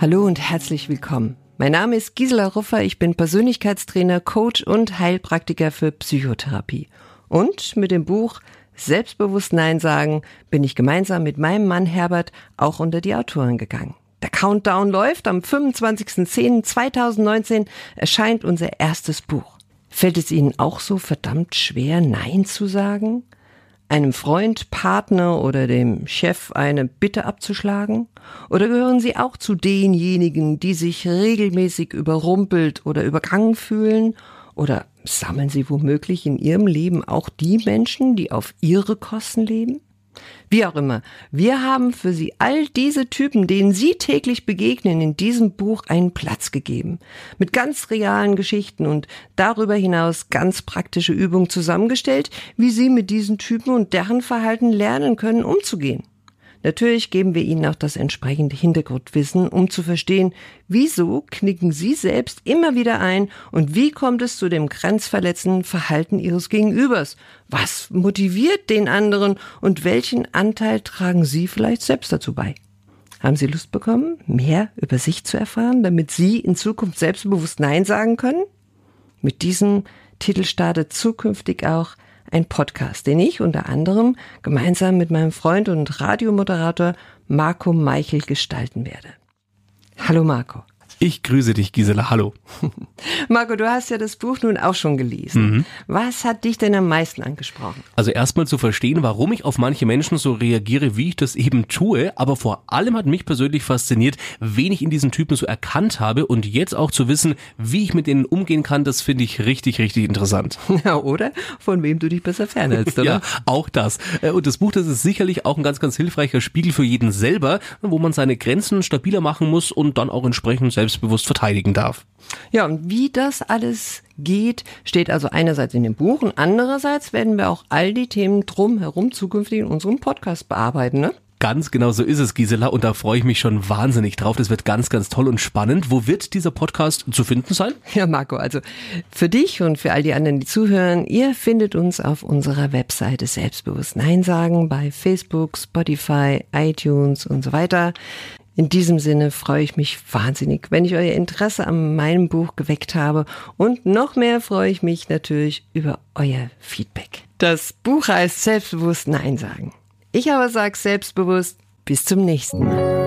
Hallo und herzlich willkommen. Mein Name ist Gisela Ruffer, ich bin Persönlichkeitstrainer, Coach und Heilpraktiker für Psychotherapie. Und mit dem Buch Selbstbewusst Nein sagen bin ich gemeinsam mit meinem Mann Herbert auch unter die Autoren gegangen. Der Countdown läuft. Am 25.10.2019 erscheint unser erstes Buch. Fällt es Ihnen auch so verdammt schwer, Nein zu sagen? Einem Freund, Partner oder dem Chef eine Bitte abzuschlagen? Oder gehören Sie auch zu denjenigen, die sich regelmäßig überrumpelt oder übergangen fühlen? Oder sammeln Sie womöglich in Ihrem Leben auch die Menschen, die auf Ihre Kosten leben? Wie auch immer, wir haben für Sie all diese Typen, denen Sie täglich begegnen, in diesem Buch einen Platz gegeben. Mit ganz realen Geschichten und darüber hinaus ganz praktische Übungen zusammengestellt, wie Sie mit diesen Typen und deren Verhalten lernen können, umzugehen. Natürlich geben wir Ihnen auch das entsprechende Hintergrundwissen, um zu verstehen, wieso knicken Sie selbst immer wieder ein und wie kommt es zu dem grenzverletzenden Verhalten Ihres Gegenübers? Was motiviert den anderen und welchen Anteil tragen Sie vielleicht selbst dazu bei? Haben Sie Lust bekommen, mehr über sich zu erfahren, damit Sie in Zukunft selbstbewusst Nein sagen können? Mit diesem Titel startet zukünftig auch ein Podcast, den ich unter anderem gemeinsam mit meinem Freund und Radiomoderator Marco Meichel gestalten werde. Hallo Marco. Ich grüße dich, Gisela. Hallo. Marco, du hast ja das Buch nun auch schon gelesen. Mhm. Was hat dich denn am meisten angesprochen? Also erstmal zu verstehen, warum ich auf manche Menschen so reagiere, wie ich das eben tue. Aber vor allem hat mich persönlich fasziniert, wen ich in diesen Typen so erkannt habe und jetzt auch zu wissen, wie ich mit denen umgehen kann, das finde ich richtig, richtig interessant. Ja, oder? Von wem du dich besser fernhältst, oder? ja, auch das. Äh, und das Buch, das ist sicherlich auch ein ganz, ganz hilfreicher Spiegel für jeden selber, wo man seine Grenzen stabiler machen muss und dann auch entsprechend selbst selbstbewusst verteidigen darf. Ja, und wie das alles geht, steht also einerseits in dem Buch und andererseits werden wir auch all die Themen drumherum zukünftig in unserem Podcast bearbeiten, ne? Ganz genau so ist es, Gisela, und da freue ich mich schon wahnsinnig drauf. Das wird ganz, ganz toll und spannend. Wo wird dieser Podcast zu finden sein? Ja, Marco, also für dich und für all die anderen, die zuhören, ihr findet uns auf unserer Webseite Selbstbewusst Nein sagen bei Facebook, Spotify, iTunes und so weiter. In diesem Sinne freue ich mich wahnsinnig, wenn ich euer Interesse an meinem Buch geweckt habe und noch mehr freue ich mich natürlich über euer Feedback. Das Buch heißt Selbstbewusst Nein sagen. Ich aber sage selbstbewusst bis zum nächsten Mal.